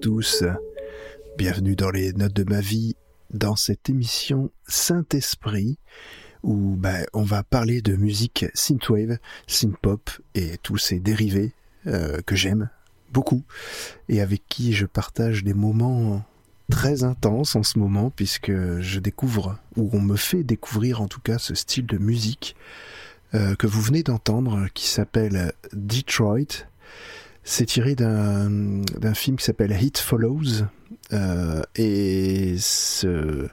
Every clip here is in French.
tous, bienvenue dans les notes de ma vie, dans cette émission Saint-Esprit, où ben, on va parler de musique synthwave, synthpop et tous ces dérivés euh, que j'aime beaucoup, et avec qui je partage des moments très intenses en ce moment, puisque je découvre, ou on me fait découvrir en tout cas ce style de musique euh, que vous venez d'entendre, qui s'appelle Detroit, c'est tiré d'un film qui s'appelle Hit Follows. Euh, et ce,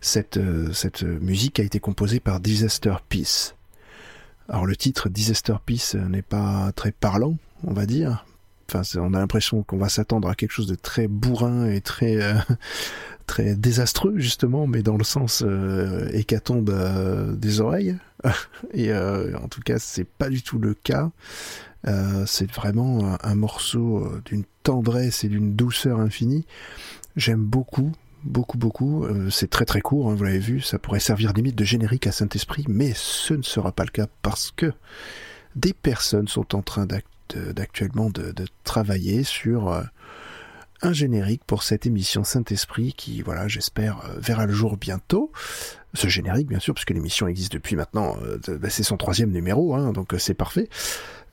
cette, cette musique a été composée par Disaster Peace. Alors le titre Disaster Peace n'est pas très parlant, on va dire. Enfin, on a l'impression qu'on va s'attendre à quelque chose de très bourrin et très euh, très désastreux justement, mais dans le sens euh, hécatombe euh, des oreilles. et euh, en tout cas, c'est pas du tout le cas. Euh, c'est vraiment un, morceau euh, d'une tendresse et d'une douceur infinie. J'aime beaucoup, beaucoup, beaucoup. Euh, c'est très très court, hein, vous l'avez vu, ça pourrait servir limite de générique à Saint-Esprit, mais ce ne sera pas le cas parce que des personnes sont en train d'actuellement de, travailler sur un générique pour cette émission Saint-Esprit qui, voilà, j'espère, verra le jour bientôt. Ce générique, bien sûr, puisque l'émission existe depuis maintenant, bah, c'est son troisième numéro, hein, donc c'est parfait.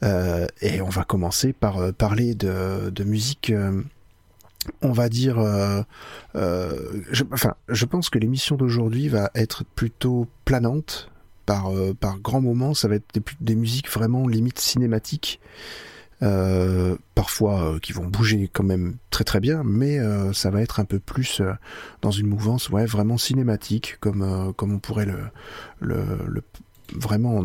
Euh, et on va commencer par euh, parler de, musique euh, on va dire, euh, enfin, je pense que l'émission d'aujourd'hui va être plutôt planante par par grands moments. Ça va être des, musiques vraiment limite cinématiques, euh, parfois qui vont bouger quand même très très bien, mais ça va être un peu plus dans une mouvance, vraiment cinématique, comme comme on pourrait le, le, vraiment,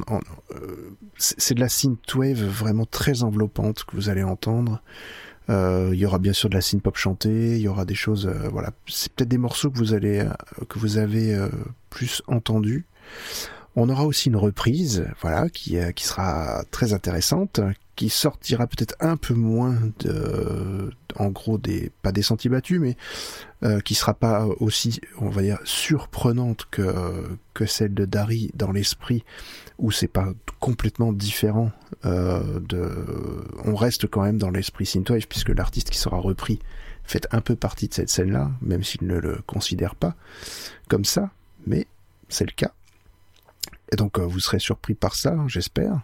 euh, c'est de la synthwave vraiment très enveloppante que vous allez entendre. Euh, il y aura bien sûr de la synth pop chantée, il y aura des choses, euh, voilà, c'est peut-être des morceaux que vous allez, que vous avez plus entendus. On aura aussi une reprise, voilà, qui, qui sera très intéressante, qui sortira peut-être un peu moins de, en gros des, pas des sentiers battus, mais euh, qui sera pas aussi, on va dire, surprenante que que celle de Dari dans l'esprit, où c'est pas complètement différent. Euh, de, on reste quand même dans l'esprit synthwave puisque l'artiste qui sera repris fait un peu partie de cette scène-là, même s'il ne le considère pas comme ça, mais c'est le cas. Et donc euh, vous serez surpris par ça, j'espère.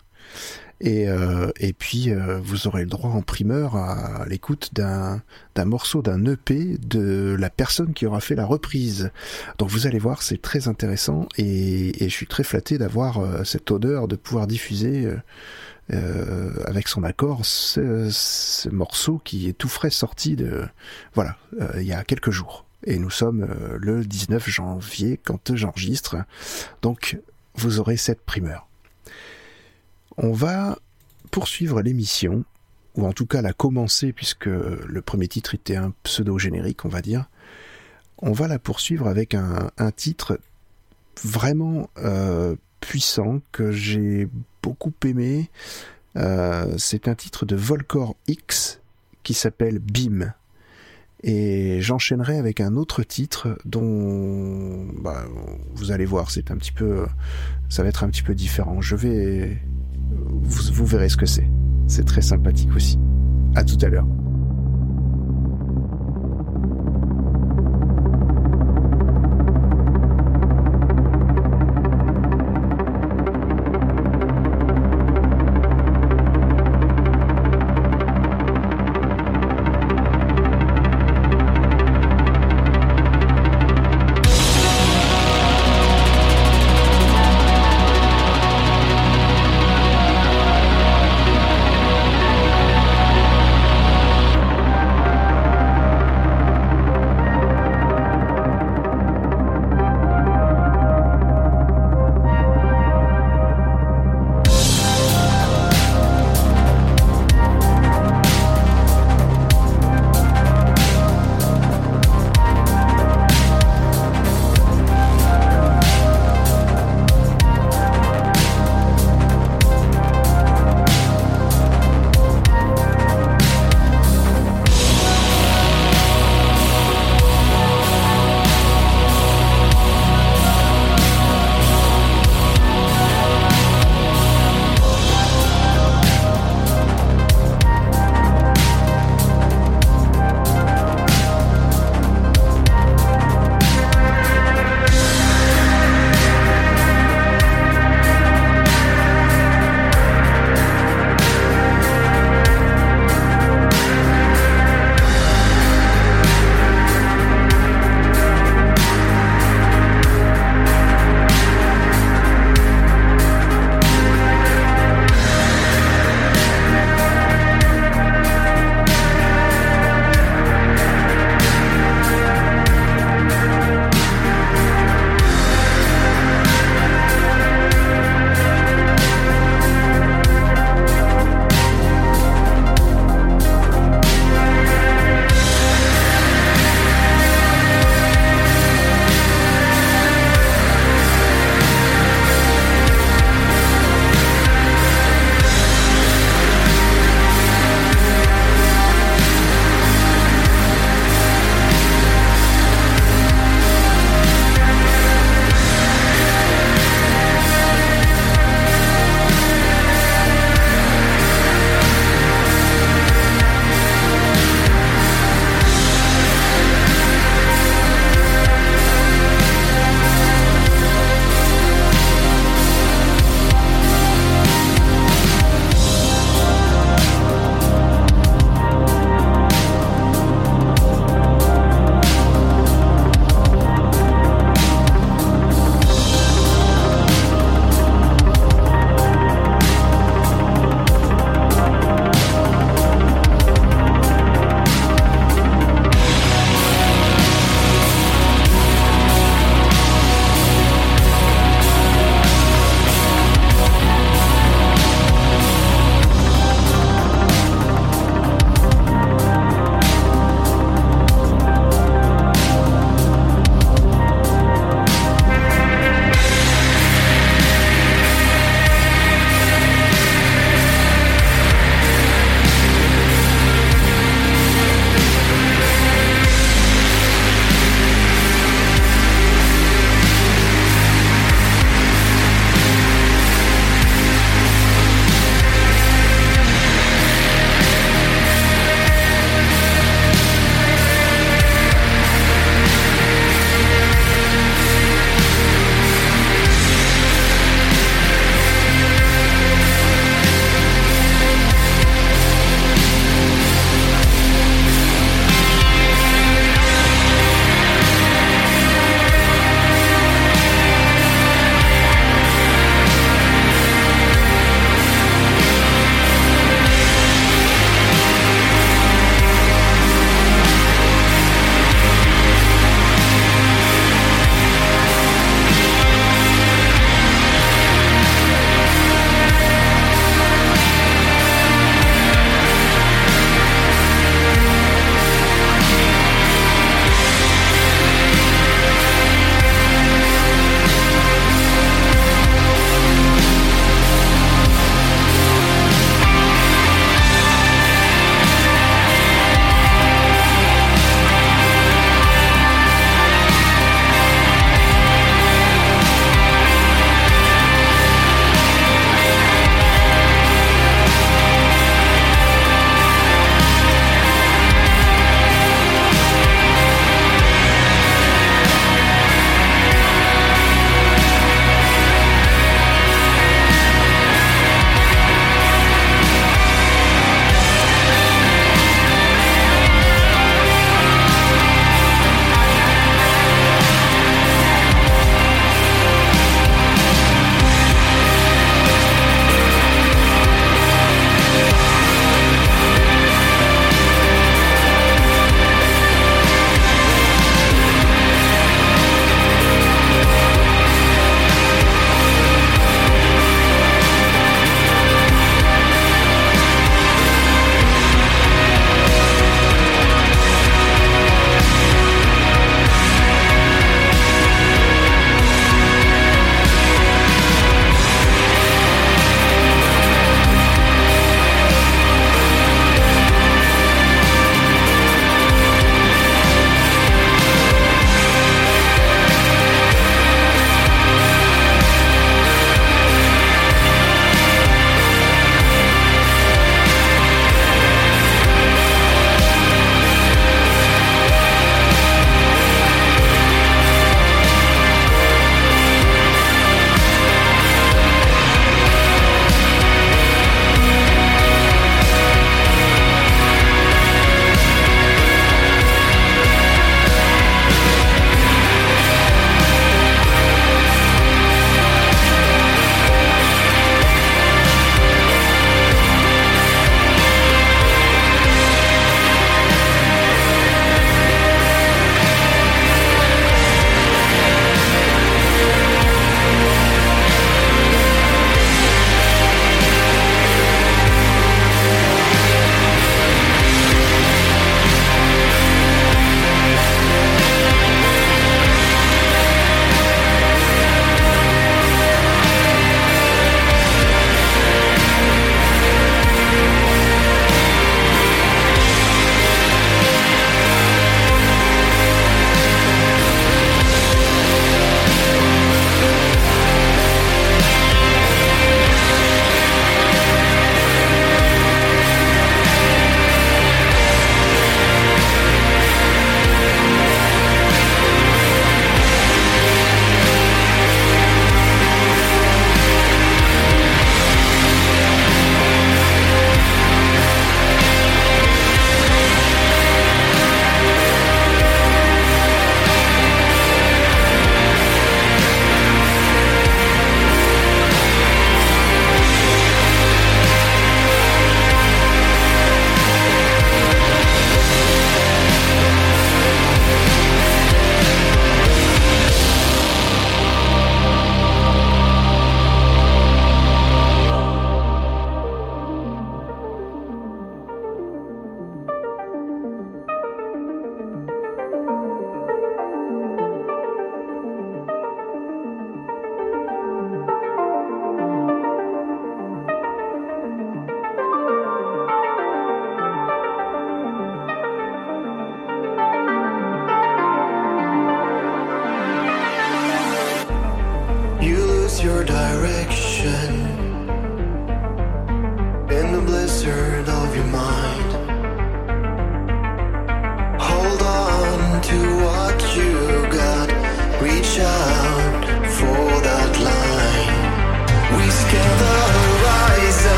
Et, euh, et puis euh, vous aurez le droit en primeur à, l'écoute d'un morceau d'un EP de la personne qui aura fait la reprise. Donc vous allez voir, c'est très intéressant et, et, je suis très flatté d'avoir euh, cette odeur de pouvoir diffuser euh, avec son accord ce, ce, morceau qui est tout frais sorti de voilà il y a quelques jours. Et nous sommes le 19 janvier quand j'enregistre. Donc vous aurez cette primeur. On va poursuivre l'émission, ou en tout cas la commencer, puisque le premier titre était un pseudo-générique, on va dire. On va la poursuivre avec un, titre vraiment euh, puissant que j'ai beaucoup aimé. Euh, c'est un titre de Volcor X qui s'appelle Beam. Et j'enchaînerai avec un autre titre dont bah, vous allez voir, c'est un petit peu, ça va être un petit peu différent. Je vais, vous, vous verrez ce que c'est. C'est très sympathique aussi. À tout à l'heure.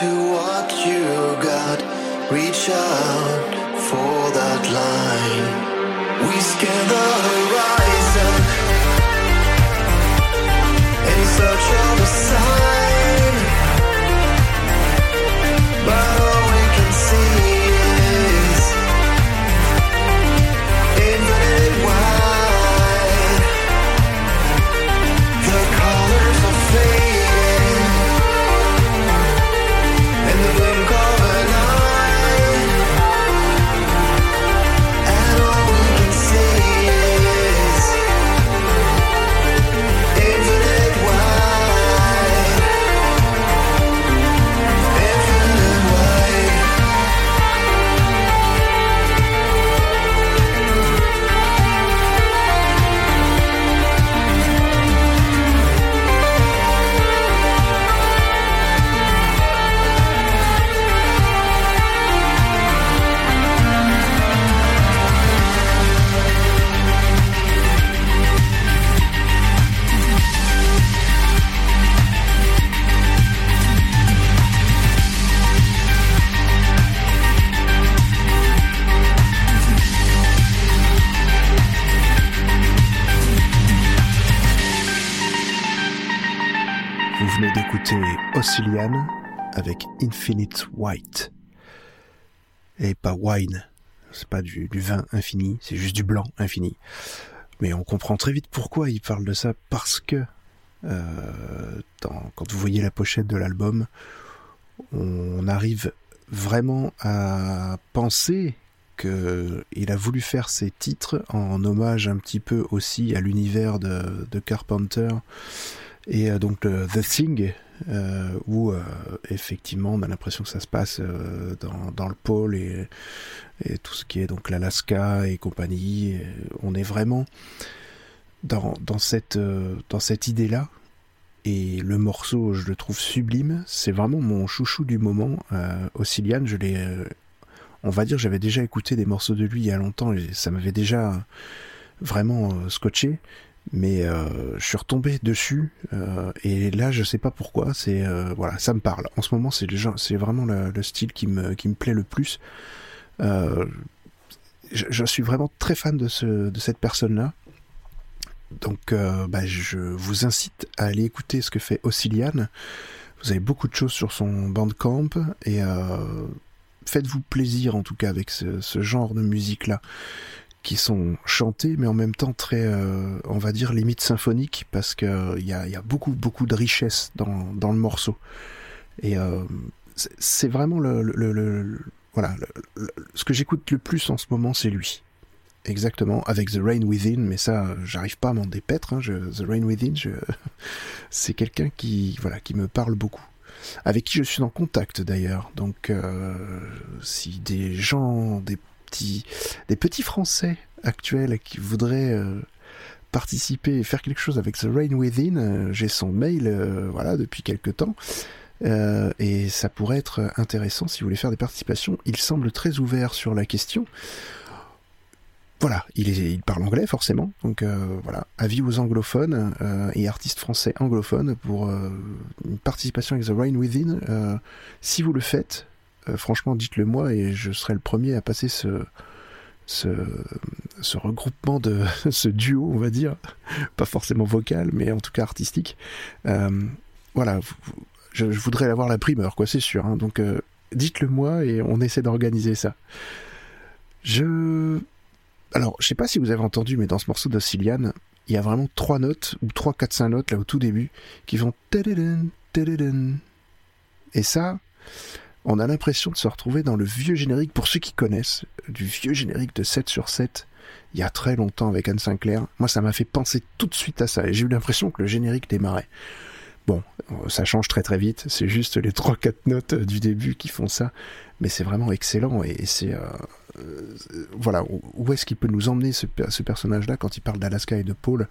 To what you got, reach out for that line. We scan the horizon in search of a sign. Avec Infinite White. Et pas wine. C'est pas du, vin infini, c'est juste du blanc infini. Mais on comprend très vite pourquoi il parle de ça, parce que euh, quand vous voyez la pochette de l'album, on arrive vraiment à penser que il a voulu faire ces titres en hommage un petit peu aussi à l'univers de, Carpenter et donc The Thing euh, où euh, effectivement on a l'impression que ça se passe euh, dans, le pôle et, tout ce qui est donc l'Alaska et compagnie on est vraiment dans, cette euh, dans cette idée là et le morceau je le trouve sublime. C'est vraiment mon chouchou du moment. Ossilian on va dire j'avais déjà écouté des morceaux de lui il y a longtemps et ça m'avait déjà vraiment scotché mais euh, je suis retombé dessus euh, et là je sais pas pourquoi c'est euh, voilà ça me parle. En ce moment c'est c'est vraiment le, le style qui me qui me plaît le plus. Je, suis vraiment très fan de ce de cette personne là donc bah, je vous incite à aller écouter ce que fait Ossilian vous avez beaucoup de choses sur son bandcamp et faites-vous plaisir en tout cas avec ce, ce genre de musique là qui sont chantés, mais en même temps très, euh, on va dire, limite symphonique, parce que euh, y, a, beaucoup, beaucoup de richesse dans, dans le morceau. Et euh, c'est- vraiment le, le, voilà, ce que j'écoute le plus en ce moment, c'est lui. Exactement, avec The Rain Within, mais ça, euh, j'arrive pas à m'en dépaître. hein, je- The Rain Within, c'est quelqu'un qui, voilà, qui me parle beaucoup. avec qui je suis en contact d'ailleurs. Donc, si des gens, des des petits Français actuels qui voudraient euh, participer et faire quelque chose avec The Rain Within, euh, j'ai son mail, euh, voilà, depuis quelque temps. Et ça pourrait être intéressant si vous voulez faire des participations. Il semble très ouvert sur la question. Voilà, il, il parle anglais forcément, donc voilà, avis aux anglophones et artistes français anglophones pour une participation avec The Rain Within. Si vous le faites, franchement, dites-le moi et je serai le premier à passer ce, ce, regroupement de ce duo, on va dire, pas forcément vocal, mais en tout cas artistique. Euh, voilà, je, voudrais avoir la primeur, quoi, c'est sûr. hein. donc euh, dites-le moi et on essaie d'organiser ça. Je alors, je sais pas si vous avez entendu, mais dans ce morceau d'Ossilian, il y a vraiment trois notes, ou trois, quatre, cinq notes, là, au tout début, qui tadadun. Et ça, on a l'impression de se retrouver dans le vieux générique, pour ceux qui connaissent, du vieux générique de 7 sur 7, il y a très longtemps avec Anne Sinclair. Moi, ça m'a fait penser tout de suite à ça, et j'ai eu l'impression que le générique démarrait. Bon, euh, ça change très très vite, c'est juste les trois, quatre notes euh, du début qui font ça, mais c'est vraiment excellent, et, c'est... euh, euh, voilà, où- est-ce qu'il peut nous emmener ce, per- ce personnage-là quand il parle d'Alaska et de Paul?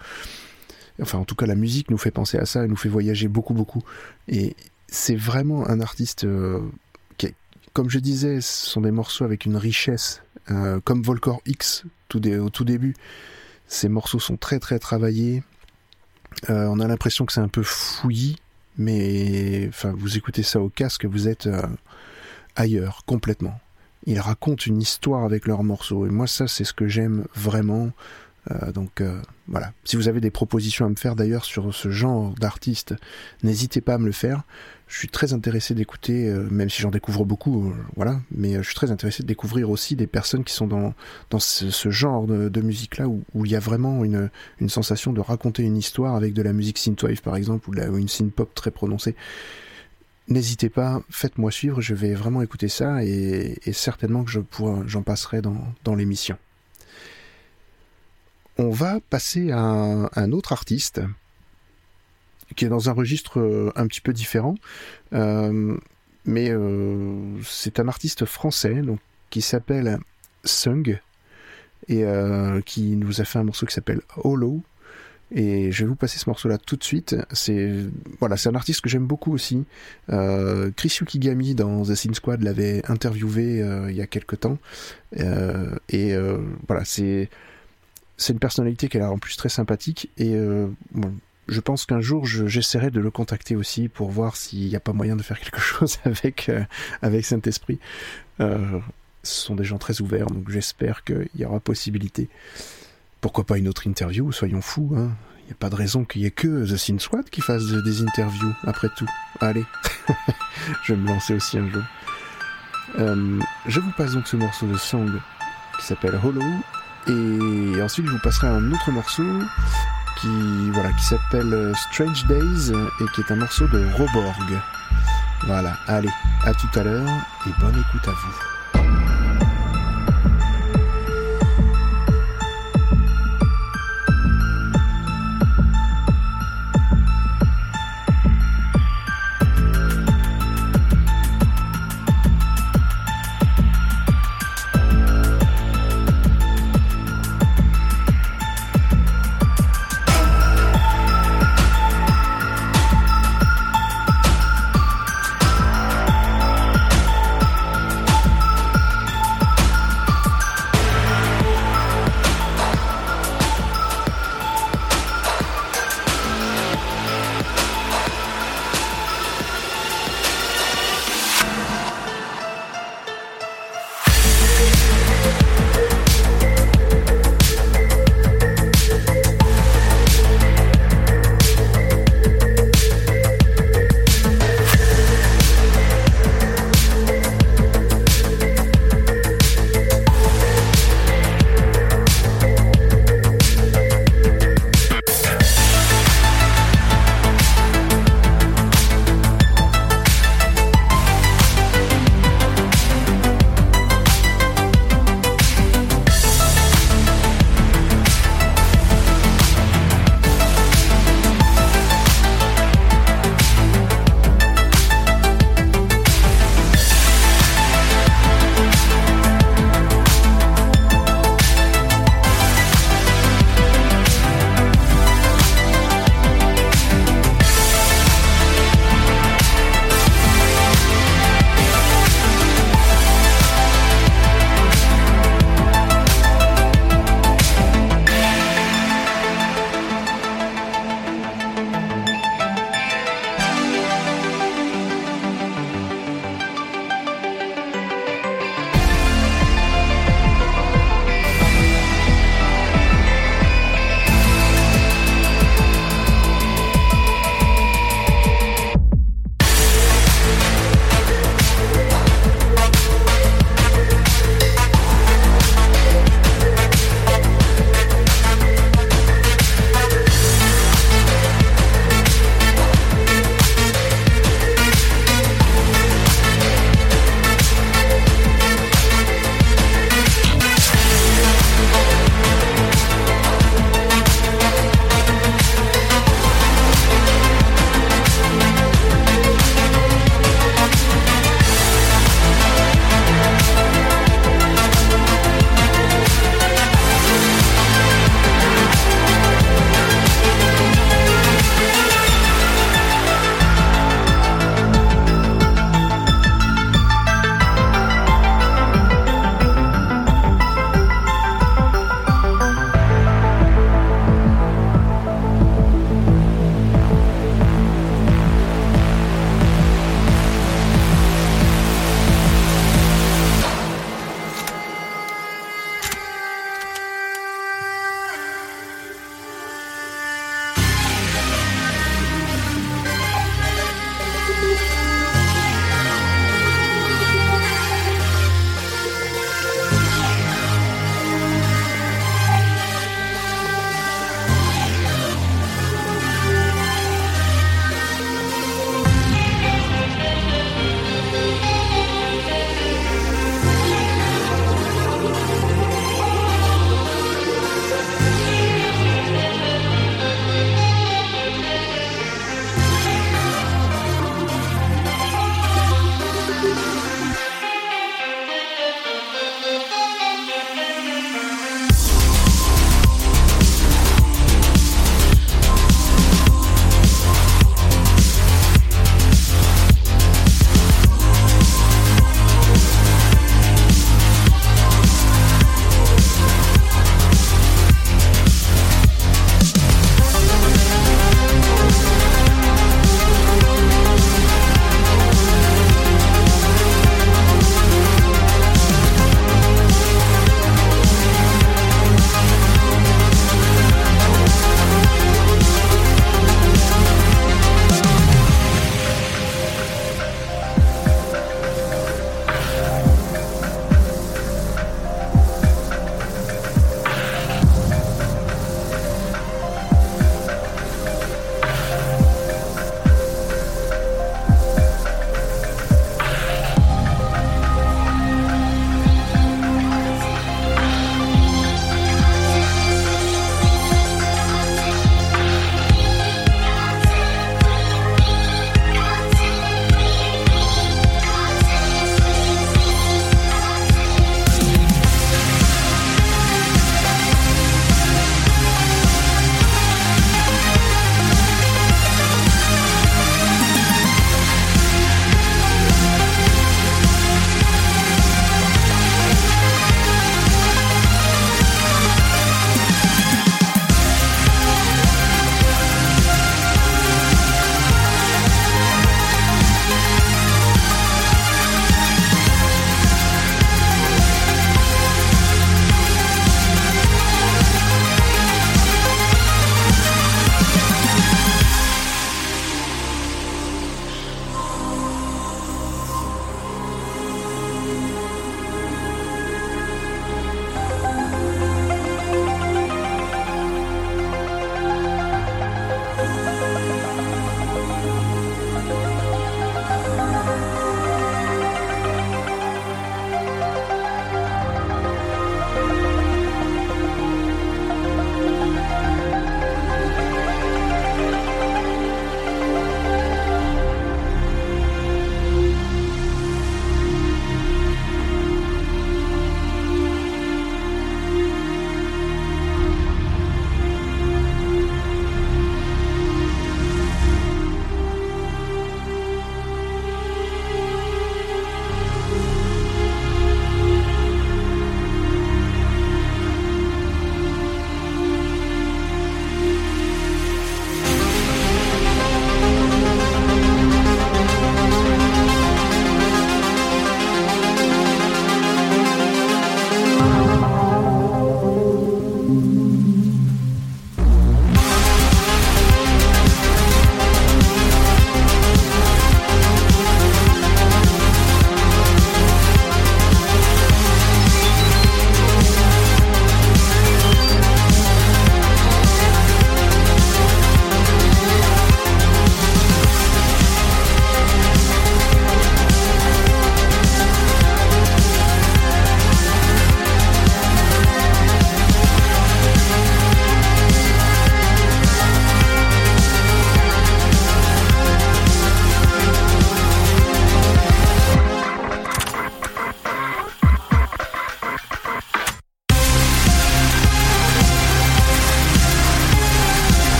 Enfin, en tout cas, la musique nous fait penser à ça, elle nous fait voyager beaucoup, beaucoup. Et c'est vraiment un artiste euh, comme je disais, ce sont des morceaux avec une richesse, euh, comme Volcor X au tout début. Ces morceaux sont très, très travaillés. Euh, on a l'impression que c'est un peu fouillis, mais enfin, vous écoutez ça au casque, vous êtes euh, ailleurs, complètement ils racontent une histoire avec leurs morceaux. Et moi, ça, c'est ce que j'aime vraiment. Euh, donc euh, voilà. Si vous avez des propositions à me faire d'ailleurs sur ce genre d'artiste, n'hésitez pas à me le faire. Je suis très intéressé d'écouter, euh, même si j'en découvre beaucoup, voilà. Mais je suis très intéressé de découvrir aussi des personnes qui sont dans dans ce, genre de, musique-là où, où il y a vraiment une une sensation de raconter une histoire avec de la musique synthwave par exemple ou, une synth-pop très prononcée. N'hésitez pas, faites-moi suivre, je vais vraiment écouter ça et, certainement que je j'en passerai dans, dans l'émission. On va passer à un, autre artiste qui est dans un registre euh, un petit peu différent, euh, mais euh, c'est un artiste français donc, qui s'appelle Sung et qui nous a fait un morceau qui s'appelle Hollow. Et je vais vous passer ce morceau-là tout de suite. C'est voilà, c'est un artiste que j'aime beaucoup aussi. Chris Yukigami dans The Sin Squad l'avait interviewé il y a quelque temps. Et voilà, c'est c'est une personnalité qui a en plus très sympathique. Et euh, je pense qu'un jour je- j'essaierai de le contacter aussi pour voir s'il n'y a pas moyen de faire quelque chose avec euh, Saint Esprit. Euh, ce sont des gens très ouverts, donc j'espère qu'il y aura possibilité. Pourquoi pas une autre interview Soyons fous, hein. Il n'y a pas de raison qu'il y ait que The Sin Squad qui fasse des interviews, après tout. Allez, je vais me lancer aussi un jour. Je vous passe donc ce morceau de song qui s'appelle Hollow, et ensuite je vous passerai un autre morceau qui voilà qui s'appelle euh, Strange Days et qui est un morceau de Roborg. Voilà, allez, à tout à l'heure et bonne écoute à vous.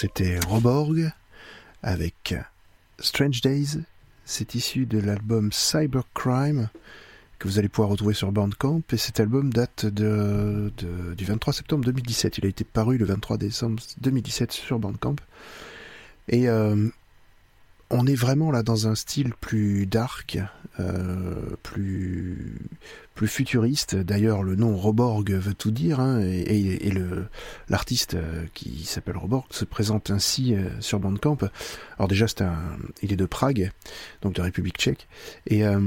C'était Roborg avec Strange Days. C'est issu de l'album Cybercrime que vous allez pouvoir retrouver sur Bandcamp. Et cet album date du 23 septembre 2017. Il a été paru le 23 décembre 2017 sur Bandcamp. Euh, on est vraiment là dans un style plus dark, euh, plus plus futuriste. D'ailleurs, le nom Roborg veut tout dire, hein, et, et- l'artiste euh, qui s'appelle Roborg se présente ainsi euh, sur Bandcamp. Alors déjà, c'est un, il est de Prague, donc de République Tchèque, et euh,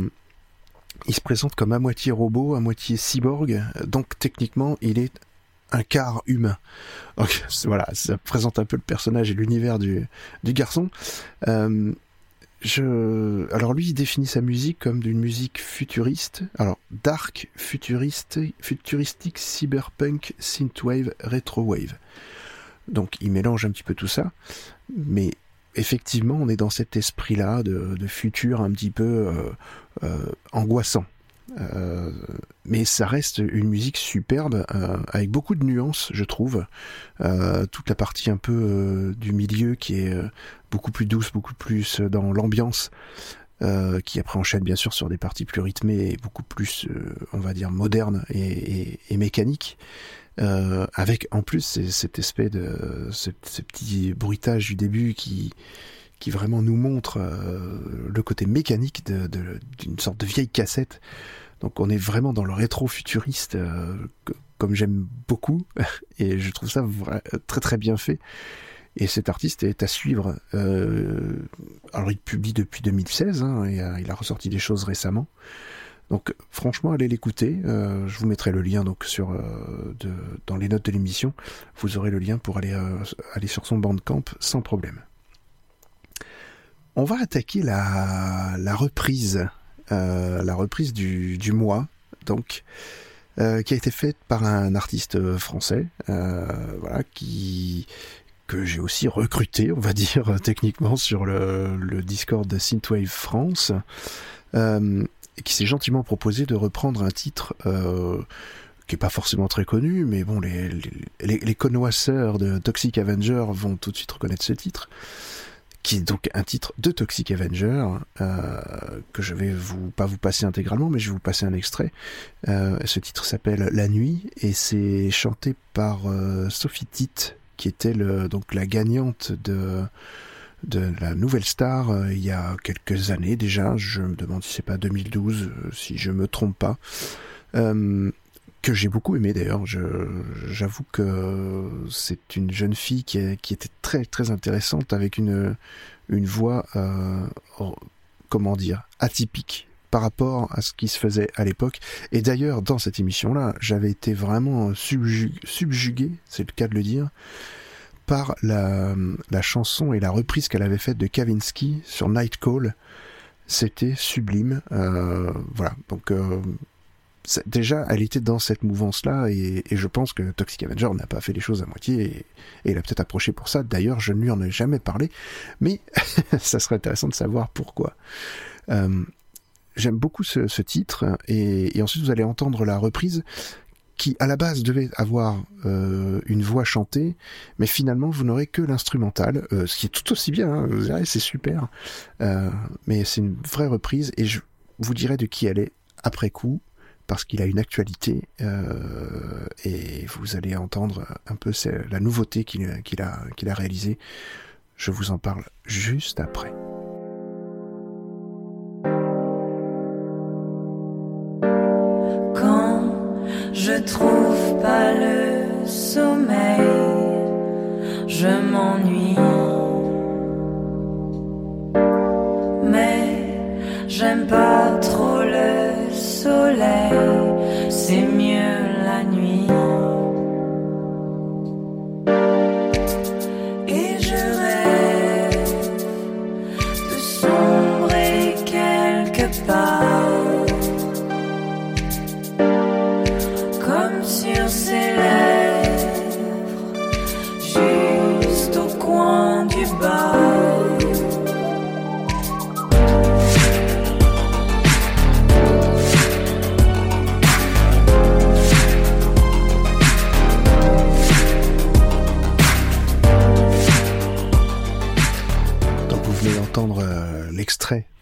il se présente comme à moitié robot, à moitié cyborg. Donc techniquement, il est un quart humain. Donc voilà, ça présente un peu le personnage et l'univers du, du garçon. Euh. Alors lui, il définit sa musique comme d'une musique futuriste. Alors dark, futuriste, futuristique, cyberpunk, synthwave, retrowave. Donc il mélange un petit peu tout ça, mais effectivement, on est dans cet esprit-là de, de futur un petit peu euh, euh, angoissant. Euh, mais ça reste une musique superbe euh, avec beaucoup de nuances, je trouve. Euh, toute la partie un peu du milieu qui est beaucoup plus douce, beaucoup plus dans l'ambiance, qui après enchaîne bien sûr sur des parties plus rythmées et beaucoup plus, on va dire, modernes et, et, mécaniques. Avec en plus cet aspect de ce, petit bruitage du début qui qui vraiment nous montre le côté mécanique d'une sorte de vieille cassette. Donc on est vraiment dans le rétro-futuriste, euh, comme j'aime beaucoup, et je trouve ça très très bien fait. Et cet artiste est à suivre. Euh, alors il publie depuis 2016, hein, et euh, il a ressorti des choses récemment. Donc franchement, allez l'écouter. Je vous mettrai le lien donc dans les notes de l'émission. Vous aurez le lien pour aller sur son bandcamp sans problème. On va attaquer la, reprise, la reprise du, du mois, donc euh, qui a été faite par un artiste français, euh, voilà, qui que j'ai aussi recruté, on va dire techniquement sur le, Discord de Synthwave France, euh, qui s'est gentiment proposé de reprendre un titre euh, qui est pas forcément très connu, mais bon, les, les, les connoisseurs de Toxic Avenger vont tout de suite reconnaître ce titre qui est donc un titre de Toxic Avenger euh, que je vais vous pas vous passer intégralement, mais je vais vous passer un extrait. Euh, ce titre s'appelle La Nuit et c'est chanté par euh, Sophie Titt, qui était donc la gagnante de de la nouvelle star il y a quelques années déjà. Je me demande si c'est pas 2012, euh, si je me trompe pas. Que j'ai beaucoup aimé d'ailleurs. J'avoue que c'est une jeune fille qui, qui était très très intéressante avec une une voix euh, comment dire atypique par rapport à ce qui se faisait à l'époque. Et d'ailleurs dans cette émission là, j'avais été vraiment subju- subjugué, c'est le cas de le dire, par la la chanson et la reprise qu'elle avait faite de Kavinsky sur Night Call. C'était sublime. Euh, voilà donc. euh, déjà, elle était dans cette mouvance-là, et, je pense que Toxic Avenger n'a pas fait les choses à moitié, et, et il a peut-être approché pour ça. D'ailleurs, je ne lui en ai jamais parlé, mais ça serait intéressant de savoir pourquoi. Euh, J'aime beaucoup ce, titre, et, ensuite vous allez entendre la reprise qui, à la base, devait avoir euh, une voix chantée, mais finalement, vous n'aurez que l'instrumental, euh, ce qui est tout aussi bien, hein, vous verrez, c'est super. Mais c'est une vraie reprise, et je vous dirai de qui elle est après coup, parce qu'il a une actualité euh, et vous allez entendre un peu la nouveauté qu'il a, qu'il a réalisée. Je vous en parle juste après. Quand je trouve pas le sommeil, je m'ennuie. Mais j'aime pas trop soleil, c'est mieux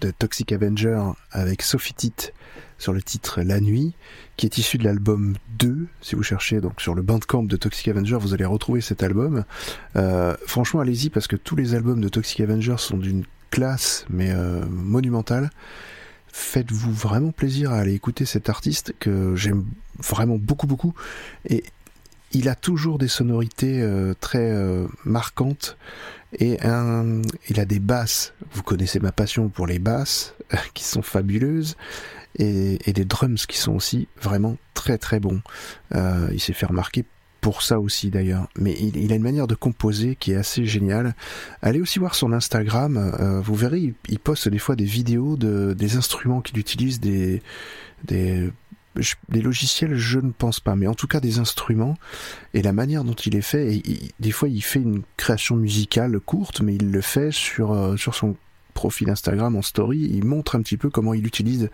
de Toxic Avenger avec Sophie Titt sur le titre La Nuit, qui est issu de l'album 2. Si vous cherchez donc sur le Bandcamp de Toxic Avenger, vous allez retrouver cet album. Euh, franchement, allez-y parce que tous les albums de Toxic Avenger sont d'une classe mais euh, monumentale. Faites-vous vraiment plaisir à aller écouter cet artiste que j'aime vraiment beaucoup beaucoup et il a toujours des sonorités euh, très euh, marquantes et un, il a des basses. Vous connaissez ma passion pour les basses qui sont fabuleuses et, et des drums qui sont aussi vraiment très très bons. Euh, il s'est fait remarquer pour ça aussi d'ailleurs. Mais il, il, a une manière de composer qui est assez géniale. Allez aussi voir son Instagram. Euh, vous verrez, il, il, poste des fois des vidéos de des instruments qu'il utilise, des des des logiciels, je ne pense pas, mais en tout cas des instruments et la manière dont il est fait. Et, des fois, il fait une création musicale courte, mais il le fait sur euh, sur son profil Instagram en story. Il montre un petit peu comment il utilise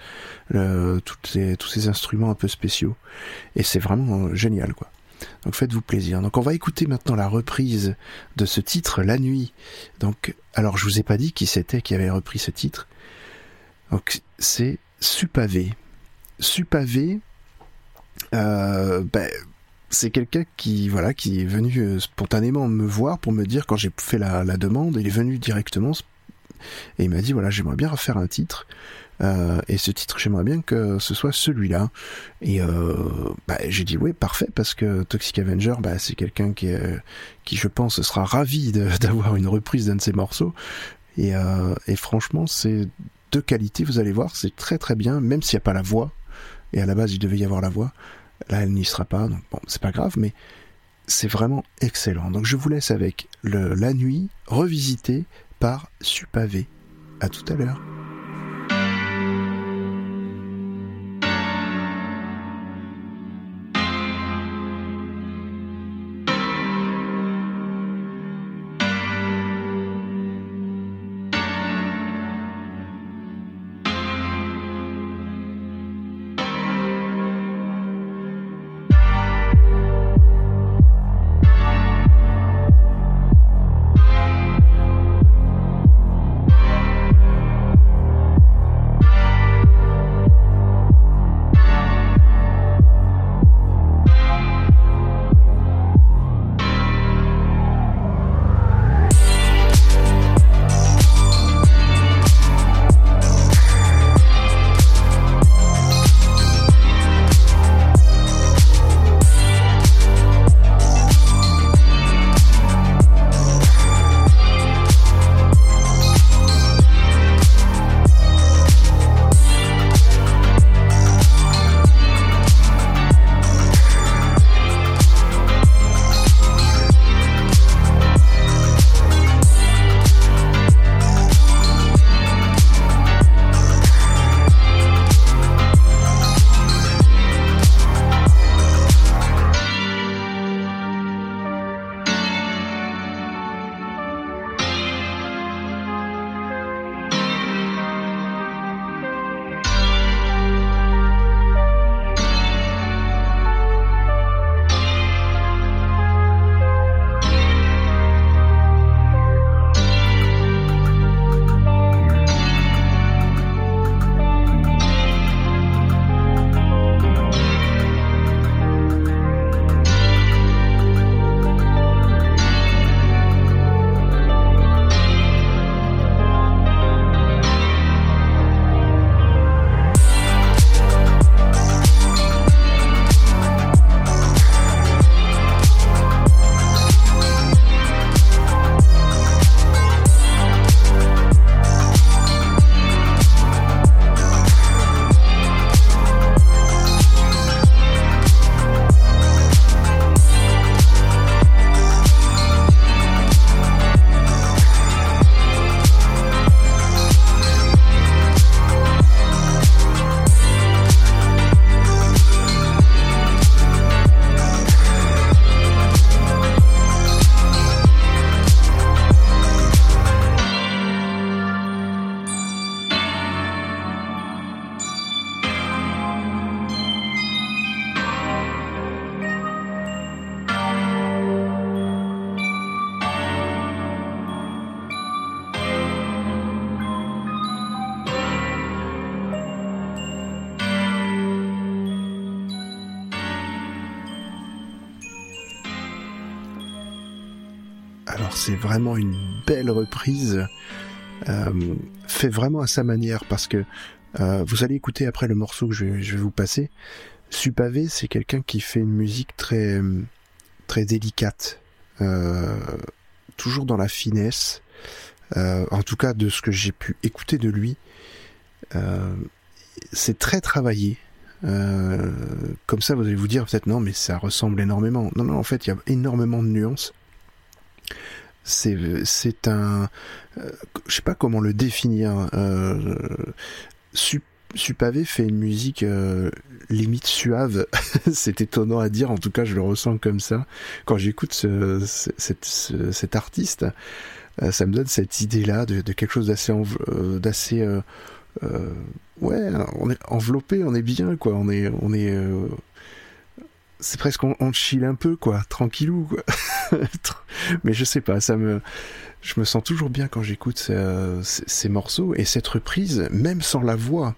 ces, tous ces instruments un peu spéciaux. Et c'est vraiment euh, génial, quoi. Donc faites-vous plaisir. Donc on va écouter maintenant la reprise de ce titre, La Nuit. Donc, alors je vous ai pas dit qui c'était qui avait repris ce titre. Donc c'est Supavé. Supavé, euh, ben, c'est quelqu'un qui voilà qui est venu euh, spontanément me voir pour me dire quand j'ai fait la, la, demande, il est venu directement et il m'a dit voilà j'aimerais bien refaire un titre euh, et ce titre j'aimerais bien que ce soit celui-là. Et euh, bah, j'ai dit oui parfait parce que Toxic Avenger bah, c'est quelqu'un qui est, qui je pense sera ravi d'avoir une reprise d'un de ses morceaux. Et, euh, et franchement c'est de qualité vous allez voir c'est très très bien même s'il n'y a pas la voix et à la base il devait y avoir la voix. Là, elle n'y sera pas, donc bon, c'est pas grave, mais c'est vraiment excellent. Donc je vous laisse avec La Nuit revisité par Supavé. À tout à l'heure. C'est vraiment une belle reprise, euh, fait vraiment à sa manière parce que euh, vous allez écouter après le morceau que je vais, vous passer. Supavé, c'est quelqu'un qui fait une musique très très délicate, euh, toujours dans la finesse. En tout cas, de ce que j'ai pu écouter de lui, c'est très travaillé. Comme ça, vous allez vous dire peut-être non, mais ça ressemble énormément. Non, non, en fait, il y a énormément de nuances. C'est, c'est un, euh, je sais pas comment le définir. Euh, Sup- Supavé fait une musique euh, limite suave. c'est étonnant à dire, en tout cas, je le ressens comme ça quand j'écoute ce, ce- cet artiste. euh, ça me donne cette idée-là de, quelque chose d'assez, euh, d'assez, euh, ouais, on est enveloppé, on est bien, quoi. On est, on est, c'est presque on, on chill un peu, quoi, tranquillou, quoi. Mais je sais pas, ça me, je me sens toujours bien quand j'écoute ce- ces, morceaux et cette reprise, même sans la voix.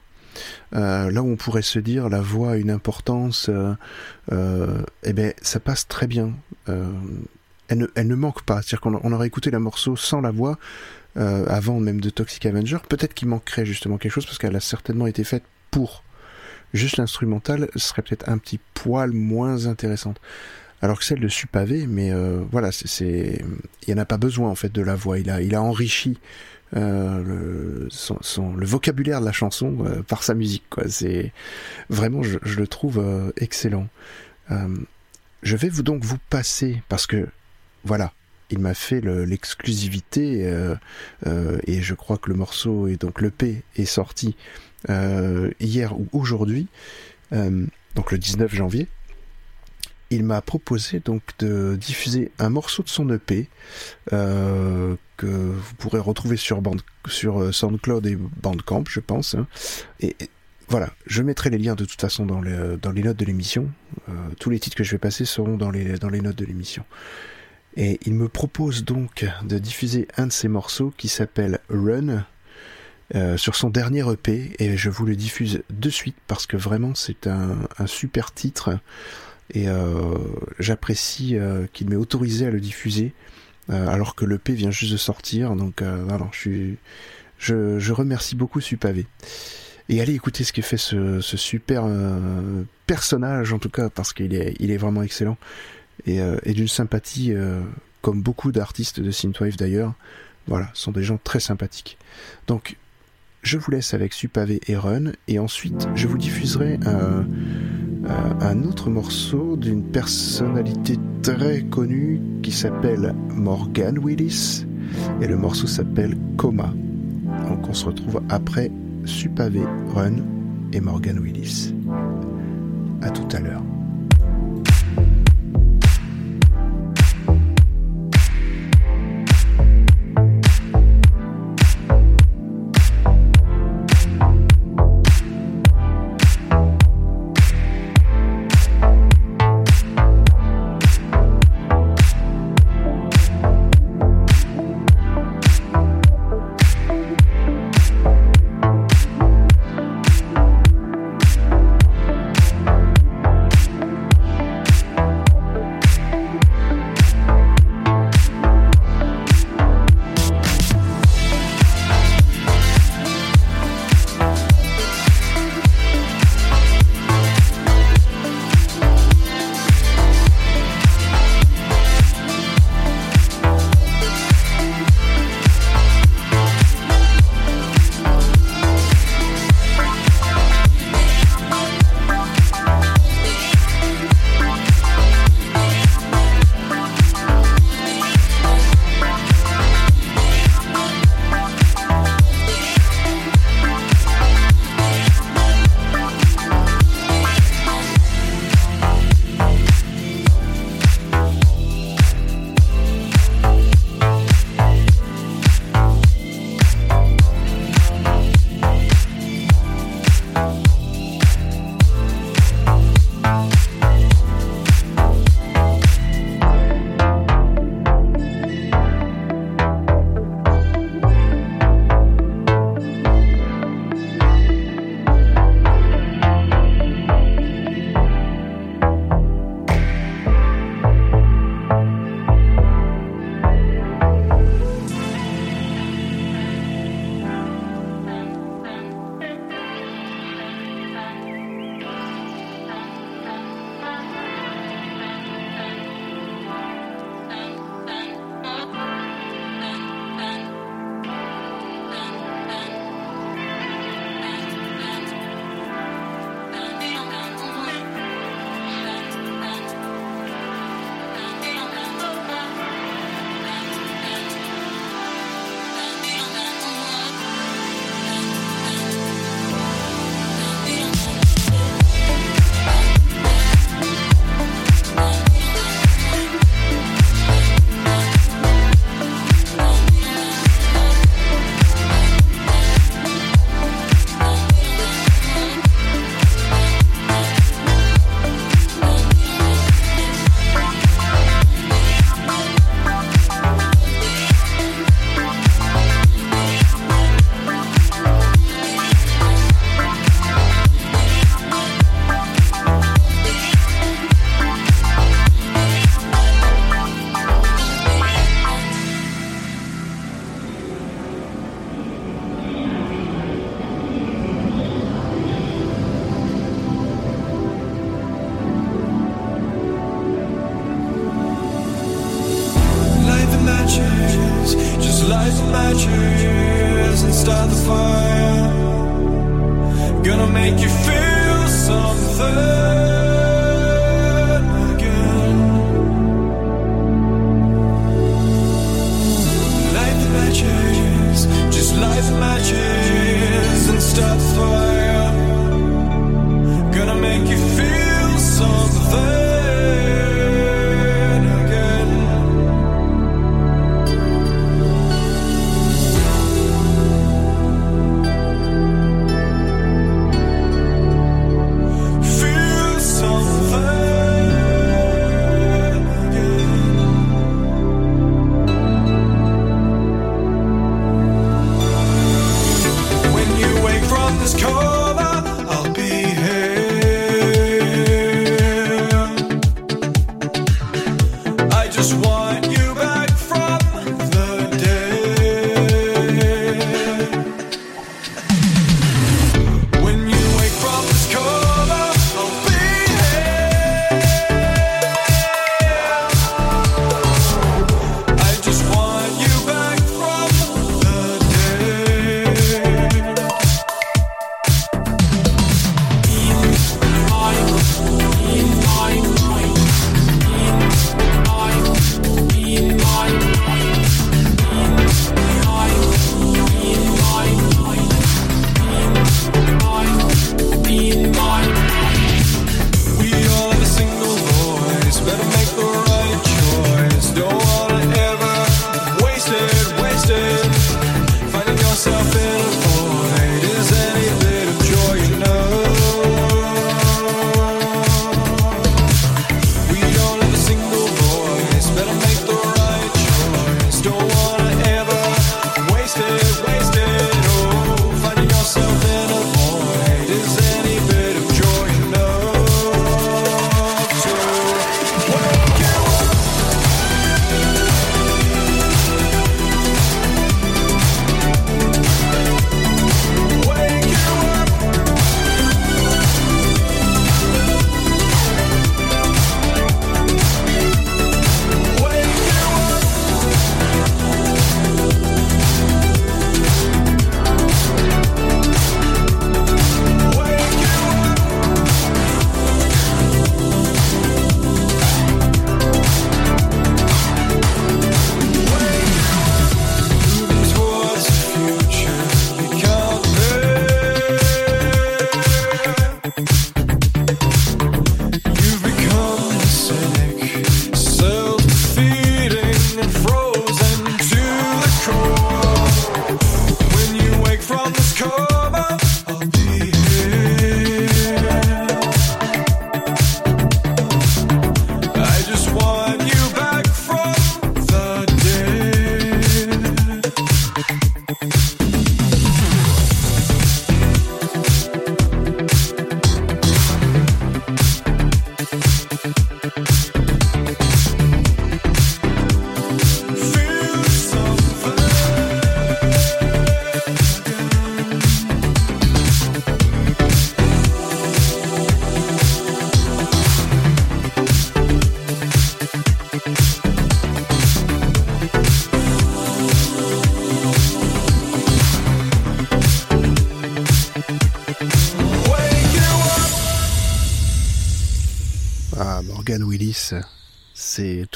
Euh, là où on pourrait se dire la voix a une importance, euh, euh, eh ben ça passe très bien. Euh, elle, ne, elle ne manque pas. C'est-à-dire qu'on on aurait écouté le morceau sans la voix euh, avant même de Toxic Avenger. Peut-être qu'il manquerait justement quelque chose parce qu'elle a certainement été faite pour. Juste l'instrumental serait peut-être un petit poil moins intéressante. Alors que celle de Supavé, mais euh, voilà, c'est, il y en a pas besoin en fait de la voix. Il a, enrichi euh, le, vocabulaire de la chanson euh, par sa musique. C'est vraiment, je, le trouve euh, excellent. Je vais vous donc vous passer parce que voilà, il m'a fait le- l'exclusivité et je crois que le morceau et donc le P est sorti hier ou aujourd'hui, donc le 19 janvier. Il m'a proposé donc de diffuser un morceau de son EP euh, que vous pourrez retrouver sur, Band, sur euh, SoundCloud et Bandcamp, je pense. hein. Et, voilà, je mettrai les liens de toute façon dans les, dans les notes de l'émission. Euh, tous les titres que je vais passer seront dans les, dans les notes de l'émission. Et il me propose donc de diffuser un de ses morceaux qui s'appelle Run euh, sur son dernier EP et je vous le diffuse de suite parce que vraiment c'est un, un super titre et euh, j'apprécie euh, qu'il m'ait autorisé à le diffuser euh, alors que l'EP vient juste de sortir. Donc voilà, je, suis, je, je remercie beaucoup Supavé et allez écouter ce que fait ce, ce super euh, personnage en tout cas parce qu'il est, il est vraiment excellent. Et, euh, et d'une sympathie euh, comme beaucoup d'artistes de synthwave d'ailleurs. Voilà sont des gens très sympathiques. Donc je vous laisse avec Supavé et Run et ensuite je vous diffuserai un, un- un autre morceau d'une personnalité très connue qui s'appelle Morgan Willis et le morceau s'appelle Coma. Donc on se retrouve après Supavé, Run et Morgan Willis. À tout à l'heure.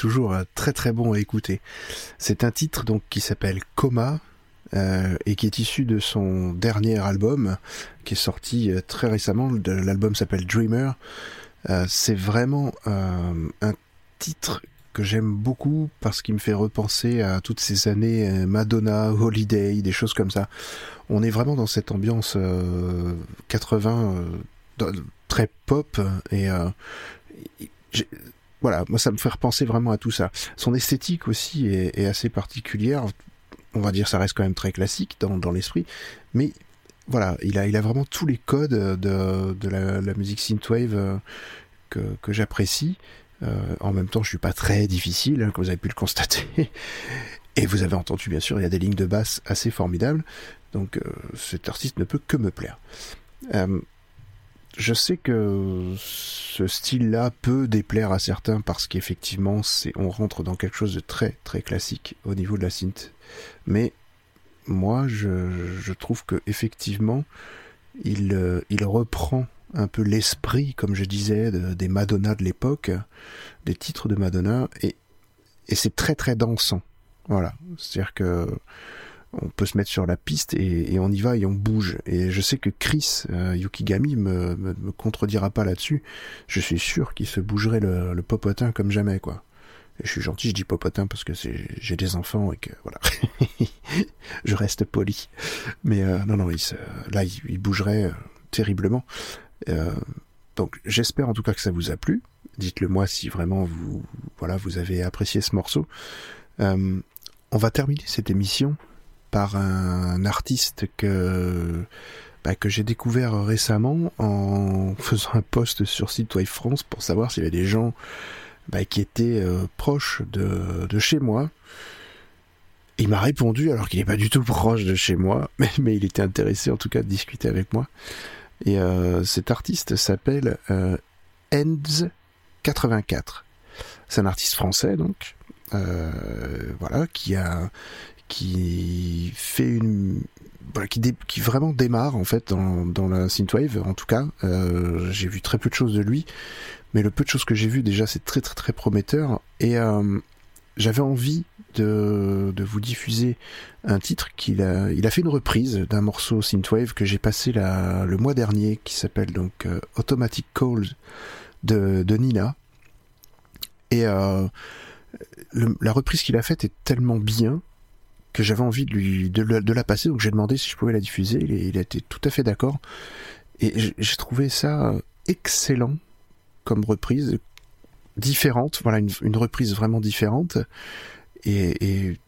Toujours euh, très très bon à écouter. C'est un titre donc qui s'appelle Coma euh, et qui est issu de son dernier album qui est sorti euh, très récemment. L'album s'appelle Dreamer. C'est vraiment un titre que j'aime beaucoup parce qu'il me fait repenser à toutes ces années Madonna, Holiday, des choses comme ça. On est vraiment dans cette ambiance euh, 80 euh, dans- très pop et voilà, moi ça me fait repenser vraiment à tout ça. Son esthétique aussi est, assez particulière. On va dire ça reste quand même très classique dans, l'esprit, mais voilà, il a, vraiment tous les codes de, la, musique synthwave euh, que, j'apprécie. Euh, en même temps, je suis pas très difficile, hein, comme vous avez pu le constater. Et vous avez entendu, bien sûr, il y a des lignes de basse assez formidables. Donc, euh, cet artiste ne peut que me plaire. Je sais que ce style-là peut déplaire à certains parce qu'effectivement, on rentre dans quelque chose de très très classique au niveau de la synth. Mais moi, je, trouve que effectivement, il, euh, il reprend un peu l'esprit, comme je disais, de- des Madonna de l'époque, des titres de Madonna, et, et c'est très très dansant. Voilà, c'est-à-dire que on peut se mettre sur la piste et, on y va et on bouge. Et je sais que Chris euh, Yukigami me, me, contredira pas là-dessus. Je suis sûr qu'il se bougerait le, popotin comme jamais, quoi. Et je suis gentil, je dis popotin parce que j'ai des enfants et que voilà, je reste poli. Mais euh, non, non, il là, il, bougerait euh, terriblement. Donc, j'espère en tout cas que ça vous a plu. Dites-le moi si vraiment vous, voilà, vous avez apprécié ce morceau. On va terminer cette émission par un artiste que bah, que j'ai découvert récemment en faisant un post sur Synthwave France pour savoir s'il y avait des gens bah, qui étaient euh, proches de, de chez moi. Il m'a répondu alors qu'il n'est pas du tout proche de chez moi, mais, il était intéressé en tout cas de discuter avec moi. Et euh, cet artiste s'appelle euh, Enz84. C'est un artiste français donc, euh, voilà, qui a qui fait une voilà, qui, vraiment démarre en fait dans, dans la synthwave en tout cas. Euh, j'ai vu très peu de choses de lui mais le peu de choses que j'ai vu déjà c'est très très très prometteur. Et euh, j'avais envie de, de vous diffuser un titre qu'il a il a fait une reprise d'un morceau synthwave que j'ai passé la, le mois dernier qui s'appelle donc euh, Automatic Calls de, de Nina. Et la reprise qu'il a faite est tellement bien que j'avais envie de lui de, la- passer donc j'ai demandé si je pouvais la diffuser il, il a tout à fait d'accord. Et j'ai- trouvé ça euh, excellent comme reprise différente voilà une, reprise vraiment différente et,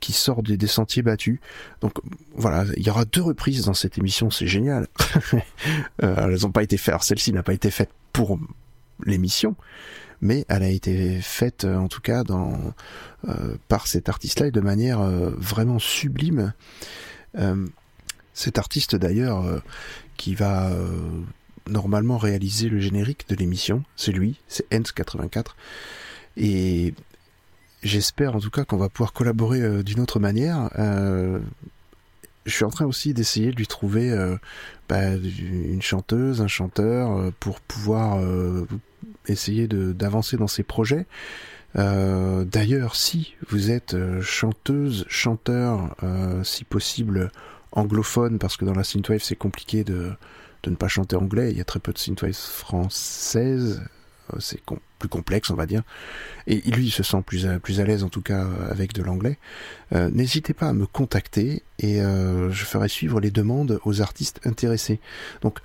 qui sort des, sentiers battus. Donc voilà il y aura deux reprises dans cette émission c'est génial. Euh, elles n'ont pas été faites celle-ci n'a pas été faite pour l'émission mais elle a été faite euh, en tout cas dans euh, par cet artiste-là et de manière euh, vraiment sublime. Cet artiste d'ailleurs qui va normalement réaliser le générique de l'émission, c'est lui, c'est Hens84. Et j'espère en tout cas qu'on va pouvoir collaborer d'une autre manière. Je suis en train aussi d'essayer de lui trouver bah, une chanteuse, un chanteur pour pouvoir essayer d'avancer dans ses projets. Euh, D'ailleurs, si vous êtes euh, chanteuse, chanteur, euh, si possible anglophone, parce que dans la synthwave c'est compliqué de, de ne pas chanter anglais, il y a très peu de synthwave françaises, euh, c'est plus complexe, on va dire. Et lui, il se sent plus à, plus à l'aise, en tout cas, avec de l'anglais. N'hésitez pas à me contacter et je ferai suivre les demandes aux artistes intéressés. Donc,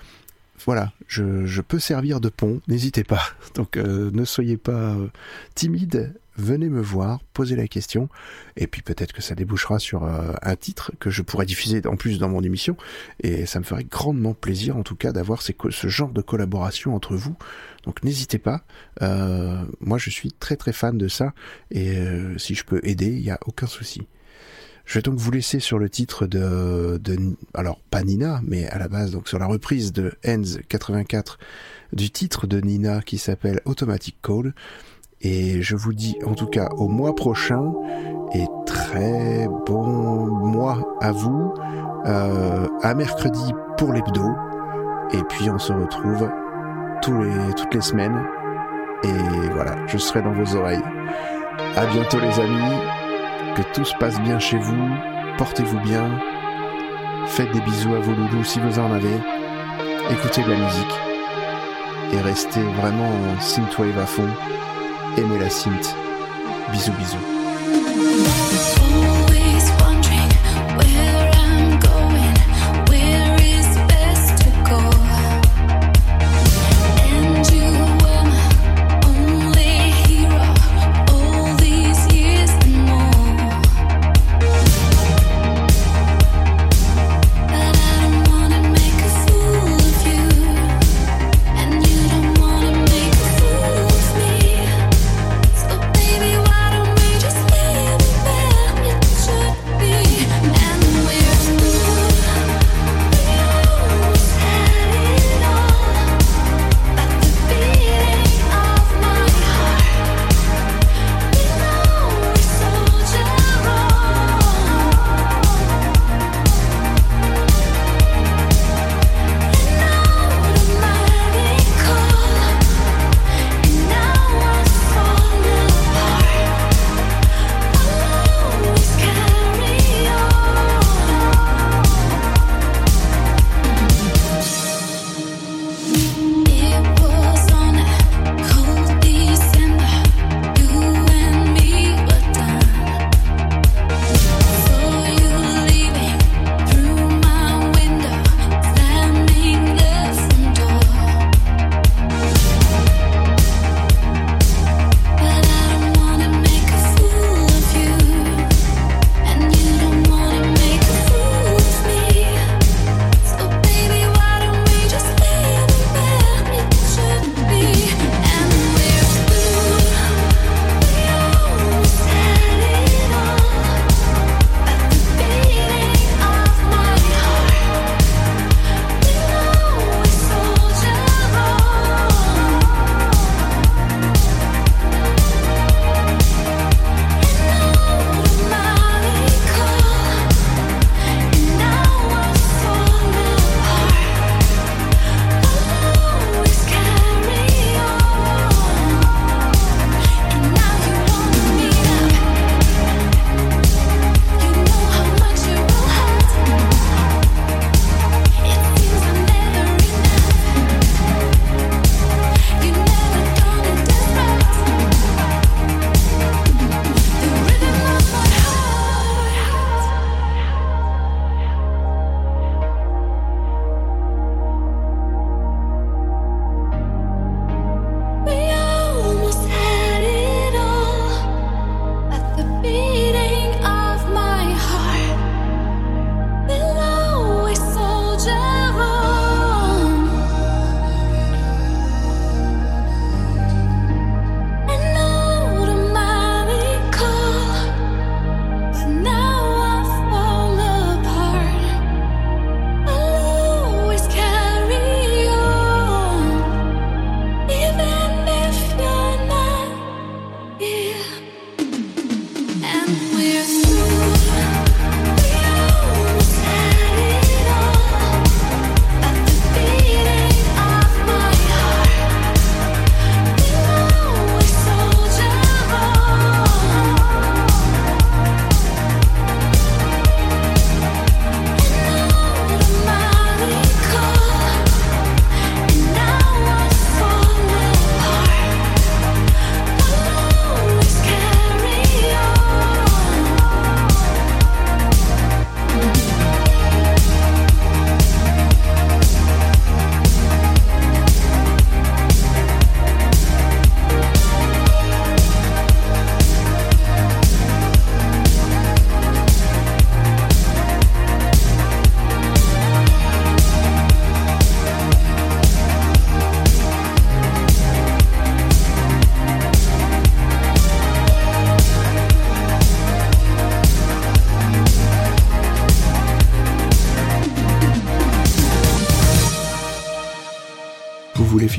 voilà, je, peux servir de pont, n'hésitez pas. Donc, euh, ne soyez pas euh, timide, venez me voir, posez la question, et puis peut-être que ça débouchera sur euh, un titre que je pourrais diffuser en plus dans mon émission, et ça me ferait grandement plaisir, en tout cas, d'avoir ce genre de collaboration entre vous. Donc, n'hésitez pas. Moi, je suis très très fan de ça, et si je peux aider, il n'y a aucun souci. Je vais donc vous laisser sur le titre de, de alors pas Nina, mais à la base donc sur la reprise de Enz 84 du titre de Nina qui s'appelle Automatic Call. Et je vous dis en tout cas au mois prochain et très bon mois à vous, euh, à mercredi pour l'hebdo. Et puis on se retrouve tous les, toutes les semaines. Et voilà, je serai dans vos oreilles. À bientôt les amis. Que tout se passe bien chez vous. Portez-vous bien. Faites des bisous à vos loulous si vous en avez. Écoutez de la musique. Et restez vraiment en synthwave à fond. Aimez la synth. Bisous bisous.